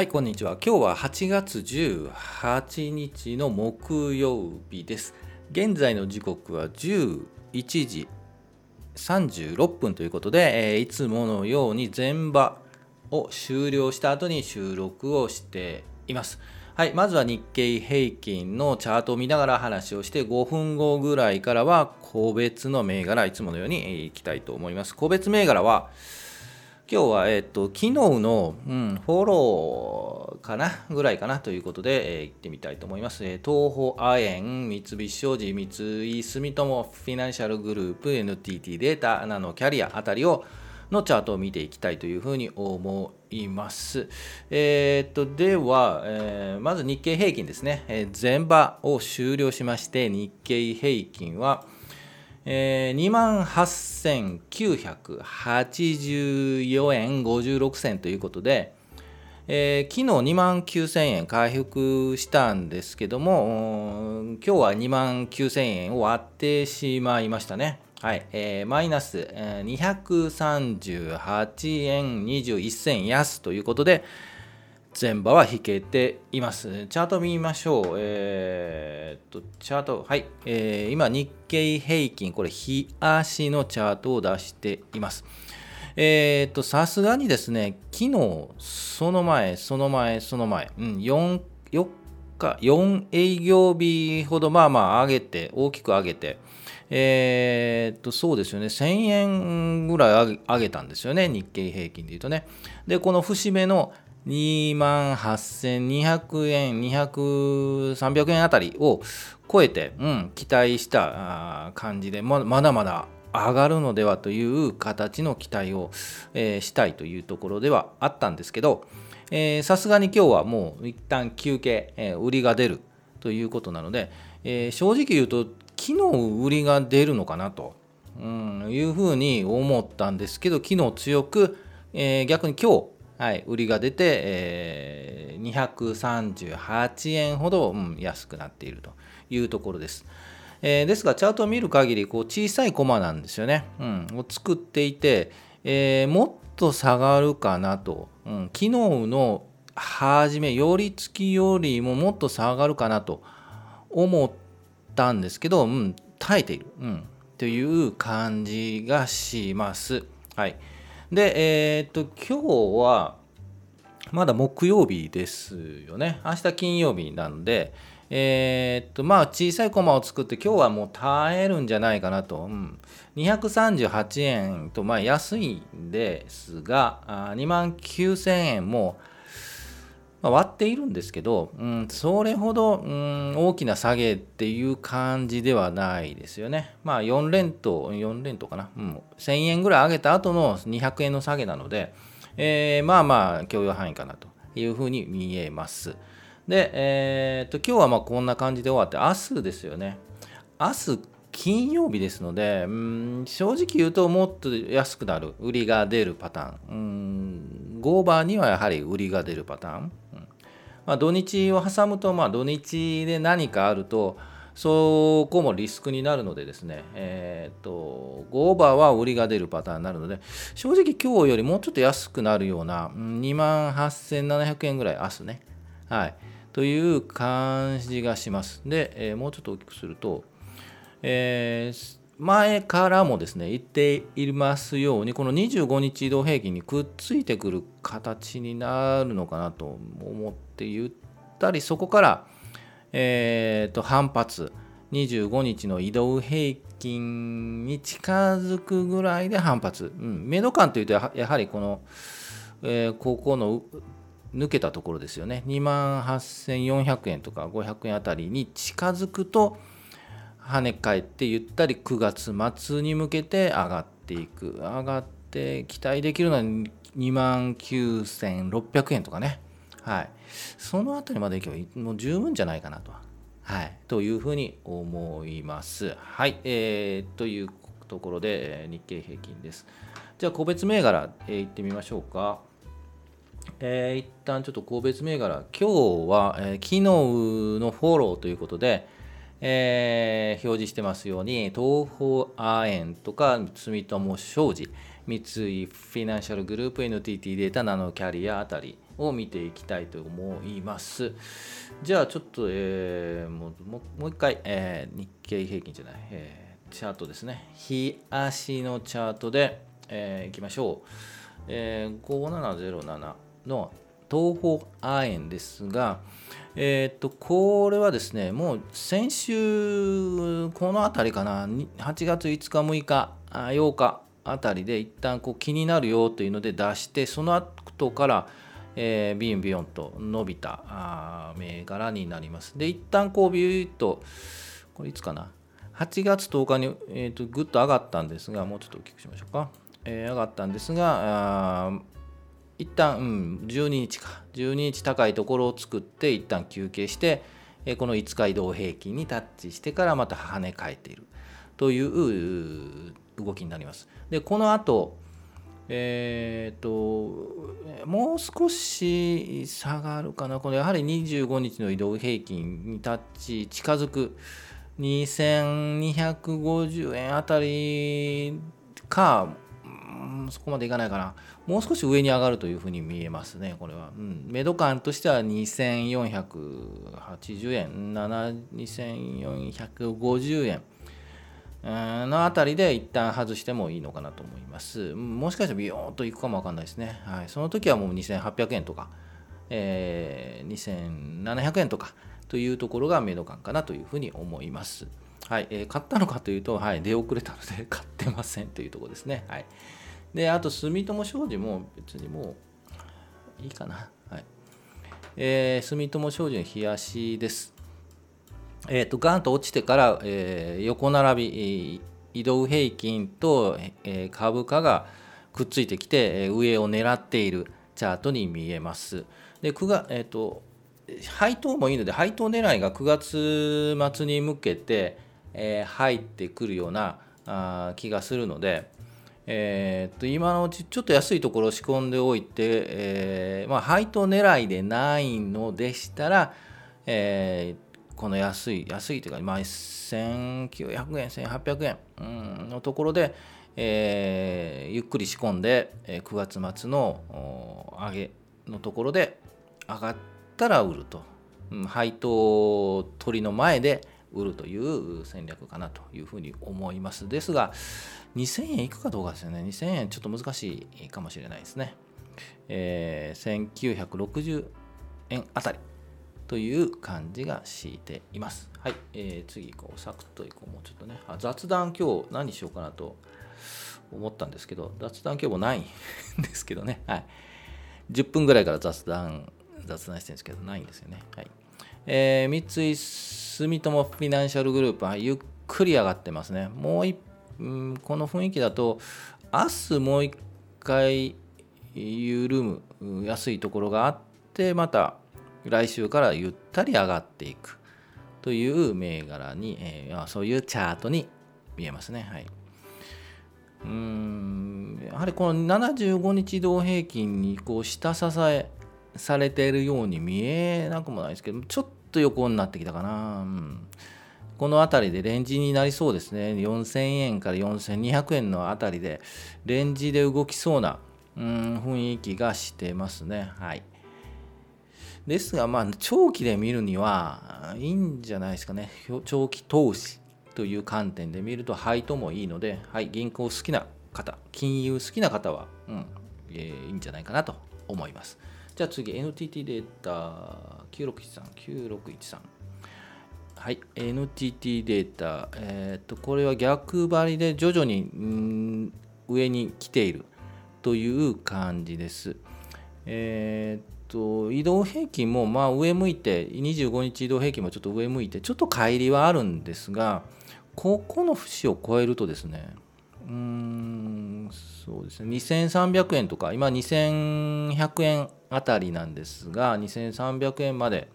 はい、こんにちは。今日は8月18日の木曜日です。現在の時刻は11時36分ということで、えーいつものように前場を終了した後に収録をしています。はい、まずは日経平均のチャートを見ながら話をして5分後ぐらいからは個別の銘柄いつものようにえーいきたいと思います。個別銘柄は今日は、えっと、昨日の、うん、フォローかなぐらいかなということで、えー行ってみたいと思います。え東方亜鉛、三菱商事、三井住友、フィナンシャルグループ、NTT データ、ナノキャリアあたりをのチャートを見ていきたいというふうに思います。えーっと、では、えーまず日経平均ですね。えー前場を終了しまして、日経平均は、えー、2万8984円56銭ということで、えー昨日2万9000円回復したんですけども、今日は2万9000円を割ってしまいましたね。はい、えーマイナス、えー238円21銭安ということで、前場は引けています。チャート見ましょう。えーっと、チャート、はい。えー今、日経平均、これ、日足のチャートを出しています。えーっと、さすがにですね、昨日、その前、その前、その前、うん、4、4日、4営業日ほど、まあまあ、上げて、大きく上げて、えーっと、そうですよね、1000円ぐらい上げ上げたんですよね、日経平均でいうとね。で、この節目の2万8200円、200、300円あたりを超えて、うん、期待した感じで、ままだまだ上がるのではという形の期待を、えーしたいというところではあったんですけど、さすがに今日はもう一旦休憩、えー売りが出るということなので、えー正直言うと、昨日売りが出るのかなと、うん、いうふうに思ったんですけど、昨日強く、えー逆に今日、はい、売りが出て、えー238円ほど、うん安くなっているというところです。えーですが、チャートを見る限りこり、小さいコマなんですよね。うん、を作っていて、えーもっと下がるかなと、うん、昨日の初め、寄り付きよりももっと下がるかなと思ったんですけど、うん、耐えている、うん、という感じがします。はい。で、えーっと、今日は、まだ木曜日ですよね。明日金曜日なんで、えーっと、まあ、小さいコマを作って、今日はもう耐えるんじゃないかなと。うん、238円と、まあ、安いんですが、2万9000円も、まあ割っているんですけど、うん、それほど、うん、大きな下げっていう感じではないですよね。まあ4連投、4連投かな、うん、1000円ぐらい上げた後の200円の下げなので、えーまあまあ許容範囲かなというふうに見えます。で、えーっと今日はまあこんな感じで終わって、明日ですよね。明日金曜日ですので、うん、正直言うともっと安くなる、売りが出るパターン。うん、5番にはやはり売りが出るパターン。うんまあ、土日を挟むと、まあ、土日で何かあると、そこもリスクになるのでですね、えーっと、5オーバーは売りが出るパターンになるので、正直今日よりもうちょっと安くなるような、2万8700円ぐらい、明日ね。はい。という感じがします。で、えーもうちょっと大きくすると、えー前からもですね言っていますようにこの25日移動平均にくっついてくる形になるのかなと思って言ったりそこから、えーと反発25日の移動平均に近づくぐらいで反発、うん、メド感というとやはやはりこの、えーここの抜けたところですよね。2万8400円とか500円あたりに近づくと跳ね返ってゆったり9月末に向けて上がっていく。上がって期待できるのは2万9600円とかね。はい。そのあたりまでいけばもう十分じゃないかなと。はい。というふうに思います。はい。えー、というところでえー日経平均です。じゃあ個別銘柄、えー、いってみましょうか。えー一旦ちょっと個別銘柄、今日は、えー昨日のフォローということで、えー表示してますように、東方亜鉛とか住友商事、三井フィナンシャルグループ、NTT データ、ナノキャリアあたりを見ていきたいと思います。じゃあちょっと、えー、もうもう一回、えー、日経平均じゃない、えー、チャートですね。日足のチャートで、えー、いきましょう。えー、5707の東方亜円ですが、えー、っとこれはですねもう先週この辺りかな8月5日6日8日あたりで一旦こう気になるよというので出してその後から、えー、ビヨンビヨンと伸びたあ銘柄になります。で一旦こうビューッとこれいつかな8月10日に、えー、とぐっと上がったんですがもうちょっと大きくしましょうか、えー、上がったんですがあ一旦、うん、12日か。12日高いところを作って一旦休憩して、この5日移動平均にタッチしてからまた跳ね返っている。という動きになります。でこの後えーと、もう少し下がるかな、このやはり25日の移動平均にタッチ近づく。2250円あたりか、うんそこまでいかないかな。もう少し上に上がるというふうに見えますね、これは。うん、メド感としては2480円、2450円。のあたりで一旦外してもいいのかなと思います。もしかしたらビヨーンといくかもわかんないですね。はい、その時はもう2800円とか、えー、2700円とかというところがメド感かなというふうに思います。はい、えー、買ったのかというと、はい、出遅れたので 買ってませんというところですね。はい。で、あと、住友商事も別にもういいかな。はい。えー、住友商事の冷やしです。えーと、ガンと落ちてから、えー、横並び、移動平均と、えー、株価がくっついてきて、えー、上を狙っているチャートに見えます。で、9月、えっ、ー、と、配当もいいので、配当狙いが9月末に向けて、えー、入ってくるようなあ気がするので、えー、と今のうちちょっと安いところを仕込んでおいて、えーまあ、配当狙いでないのでしたら、え、この安い安いというか、まあ、1900円1800円、うん、のところで、え、ゆっくり仕込んで9月末の上げのところで上がったら売ると、うん、配当取りの前で売るという戦略かなというふうに思いますですが2000円いくかどうかですよね2000円ちょっと難しいかもしれないですね、えー、1960円あたりという感じがしています。はい、えー、次行こう。サクッと行こう。もうちょっとね。あ雑談今日何しようかなと思ったんですけど、雑談今日もないんですけどね。はい。10分ぐらいから雑談、雑談してるんですけど、ないんですよね。はい。えー、三井住友フィナンシャルグループはゆっくり上がってますね。もう一、うん、この雰囲気だと、明日もう一回緩む安いところがあって、また来週からゆったり上がっていくという銘柄に、えー、そういうチャートに見えますね。はい。うんやはりこの75日移動平均にこう下支えされているように見えなくもないですけどちょっと横になってきたかな、うん、この辺りでレンジになりそうですね。4000円から4200円の辺りでレンジで動きそうな、うん、雰囲気がしてますね。はい。ですがまあ長期で見るにはいいんじゃないですかね。長期投資という観点で見ると配当もいいので、はい、銀行好きな方金融好きな方は、うんえー、いいんじゃないかなと思います。じゃあ次、NTT データ9613、9613。はい、NTT データ、えっ、と、これは逆張りで徐々に、上に来ているという感じです。えっ、と、移動平均もまあ上向いて、25日移動平均もちょっと上向いて、ちょっと乖離はあるんですが、ここの節を超えるとですね、うん、そうですね、2300円とか、今2100円あたりなんですが、2300円まで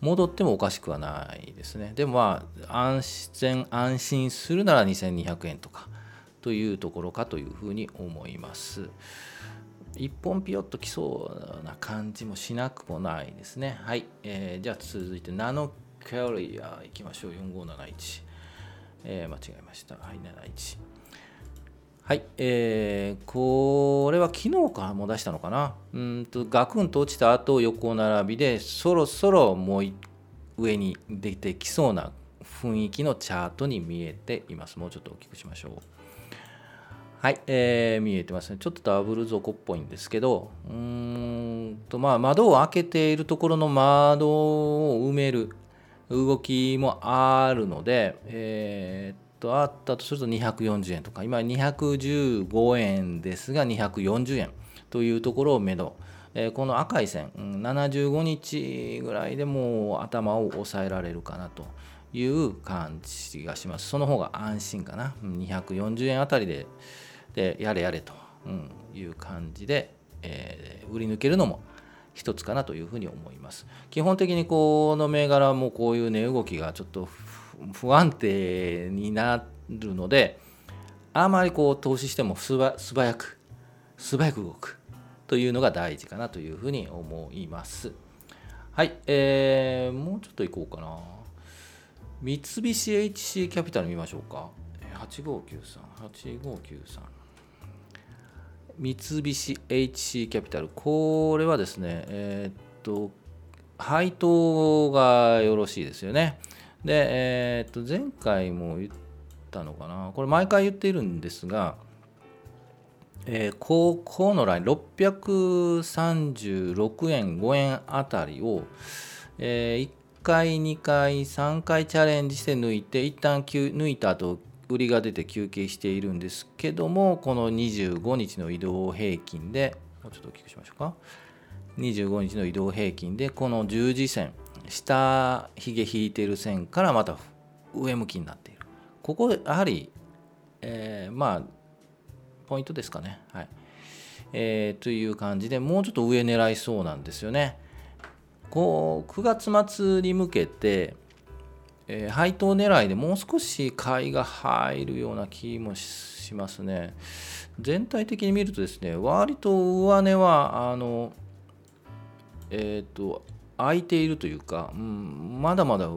戻ってもおかしくはないですね。でもまあ、安全、安心するなら2200円とかというところかというふうに思います。一本ピヨッときそうな感じもしなくもないですね。はい。えー、じゃあ続いて、ナノキャリアいきましょう。4571。えー、間違えました。はい、71。はい、えー、これは昨日からも出したのかな？うんとガクンと落ちた後横並びでそろそろもう上に出てきそうな雰囲気のチャートに見えています。もうちょっと大きくしましょう。はい、えー、見えてますね。ちょっとダブル底っぽいんですけど、うんとまあ窓を開けているところの窓を埋める動きもあるので、えー、とあったとすると240円とか今215円ですが240円というところをめど、え、この赤い線75日ぐらいでもう頭を押さえられるかなという感じがします。その方が安心かな。240円あたりででやれやれと。いう感じで、え、売り抜けるのも一つかなというふうに思います。基本的にこの銘柄もこういう値動きがちょっと不安定になるのであまりこう投資しても素早く素早く動くというのが大事かなというふうに思います。はい、えー、もうちょっといこうかな。三菱 HC キャピタル見ましょうか。8593、8593。三菱 HC キャピタル、これはですね、えー、っと、配当がよろしいですよね。で、えー、っと前回も言ったのかな？これ毎回言っているんですが、えー、ここのライン636円5円あたりを、えー、1回2回3回チャレンジして抜いて一旦抜いた後売りが出て休憩しているんですけどもこの25日の移動平均でもうちょっと大きくしましょうか。25日の移動平均でこの十字線下ひげ引いてる線からまた上向きになっている。ここやはり、えー、まあポイントですかね。はい、えー、という感じでもうちょっと上狙いそうなんですよね。こう9月末に向けて、えー、配当狙いでもう少し買いが入るような気もしますね。全体的に見るとですね割と上値はあのえっ、ー、と空いているというか、うん、まだまだ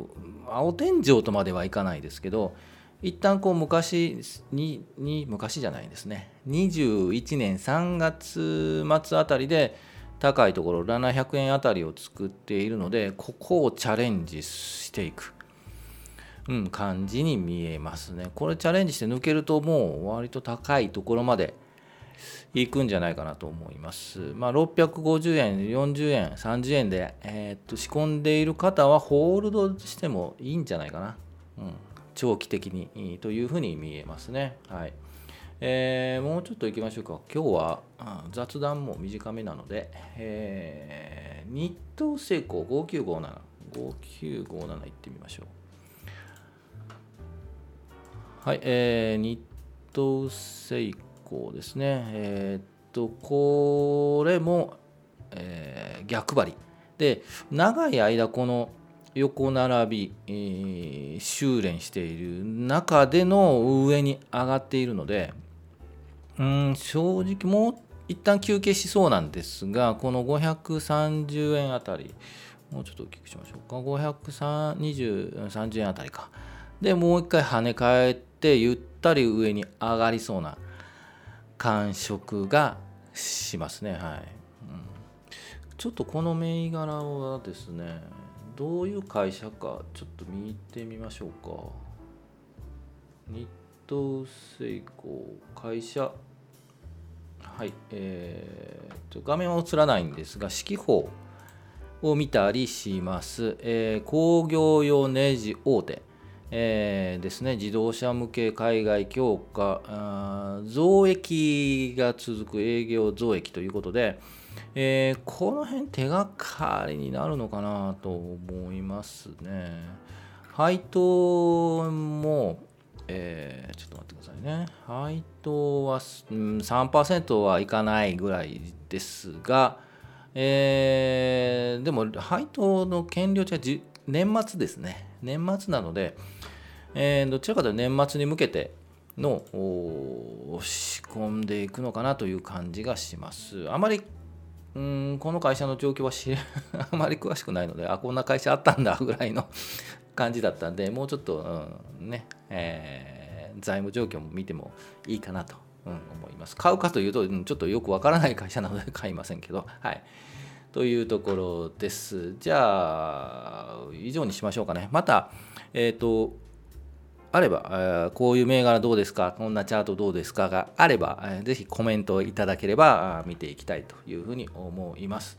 青天井とまではいかないですけど一旦こう昔に昔じゃないですね。21年3月末あたりで高いところ700円あたりを作っているのでここをチャレンジしていく、うん、感じに見えますね。これチャレンジして抜けるともう割と高いところまでいくんじゃないかなと思います。まあ、650円、40円、30円で、えー、っと仕込んでいる方はホールドしてもいいんじゃないかな。うん、長期的にというふうに見えますね。はいえー、もうちょっと行きましょうか。今日は雑談も短めなので、えー、日東成功5957、5957行ってみましょう。はい、えー、日東成功構ですね。えー、っと、これも、えー、逆張り。で、長い間この横並び、えー、修練している中での上に上がっているので、うん正直もう一旦休憩しそうなんですが、この530円あたり、もうちょっと大きくしましょうか。520、30円あたりか。で、もう一回跳ね返って、ゆったり上に上がりそうな感触がしますね。はい、うん、ちょっとこの銘柄はですねどういう会社かちょっと見てみましょうか。日東製鋼会社。はい。えー、と画面は映らないんですが四季報を見たりします、えー、工業用ネジ大手。えー、ですね自動車向け海外強化増益が続く営業増益ということで、えー、この辺手がかりになるのかなと思いますね。配当も、えー、ちょっと待ってくださいね。配当は、うん、3%はいかないぐらいですが、えー、でも配当の権利値は年末ですね。年末なので、えー、どちらかというと年末に向けての仕込んでいくのかなという感じがします。あまりうんこの会社の状況は知 あまり詳しくないのであこんな会社あったんだぐらいの 感じだったんでもうちょっと、うん、ね、えー、財務状況も見てもいいかなとうん、思います。買うかというと、うん、ちょっとよくわからない会社なので買いませんけどはい。というところです。じゃあ以上にしましょうかね。またえっ、ー、とあれば、こういう銘柄どうですか、こんなチャートどうですか？があれば、ぜひコメントいただければ見ていきたいというふうに思います。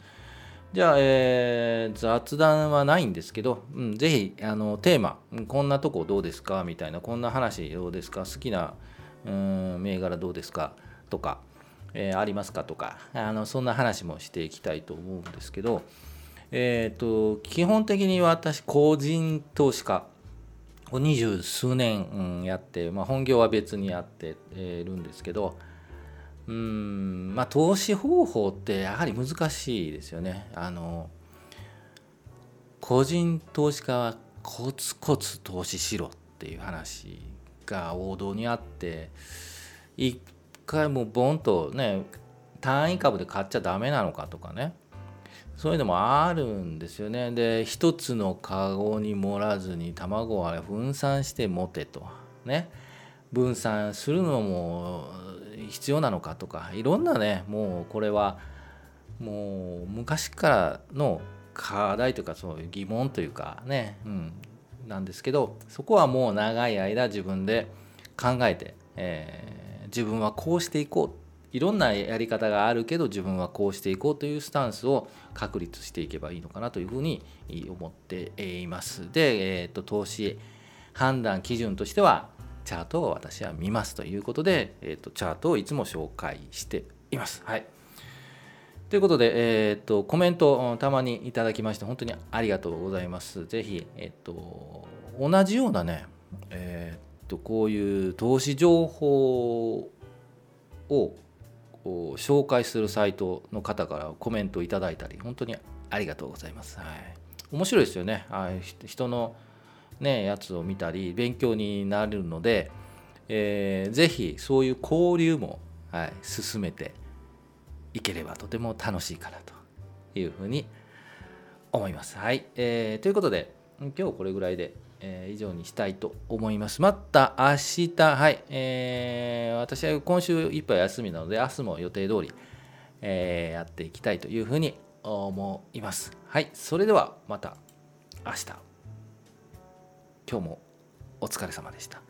じゃあ、えー、雑談はないんですけど、うん、ぜひあのテーマ、こんなとこどうですか？みたいな、こんな話どうですか、好きなうん銘柄どうですか？とか、えー、ありますかとかあの、そんな話もしていきたいと思うんですけど、えーと、基本的に私、個人投資家を二十数年、やって、まあ、本業は別にやっているんですけど、うんまあ投資方法ってやはり難しいですよね。あの個人投資家はコツコツ投資しろっていう話が王道にあって一回もボンとね単位株で買っちゃダメなのかとかね。そういうのもあるんですよね。で一つのカゴに盛らずに卵は分散して持てとね。分散するのも必要なのかとか。いろんなねもうこれはもう昔からの課題というかそういう疑問というかね、うん、なんですけどそこはもう長い間自分で考えて、えー、自分はこうしていこういろんなやり方があるけど自分はこうしていこうというスタンスを確立していけばいいのかなというふうに思っています。で、えーと、投資判断基準としてはチャートを私は見ますということで、えーと、チャートをいつも紹介しています。はい。ということで、えーと、コメントたまにいただきまして本当にありがとうございます。ぜひ、えー、と同じようなね、えー、とこういう投資情報を紹介するサイトの方からコメントいただいたり本当にありがとうございます。はい、面白いですよね。あ人のね、やつを見たり勉強になるので、えー、ぜひそういう交流も、はい、進めていければとても楽しいかなというふうに思います。はい、えー、ということで今日これぐらいで、えー、以上にしたいと思います。また明日、はい、えー、私は今週いっぱい休みなので明日も予定通り、えー、やっていきたいというふうに思います。はい、それではまた明日。今日もお疲れ様でした。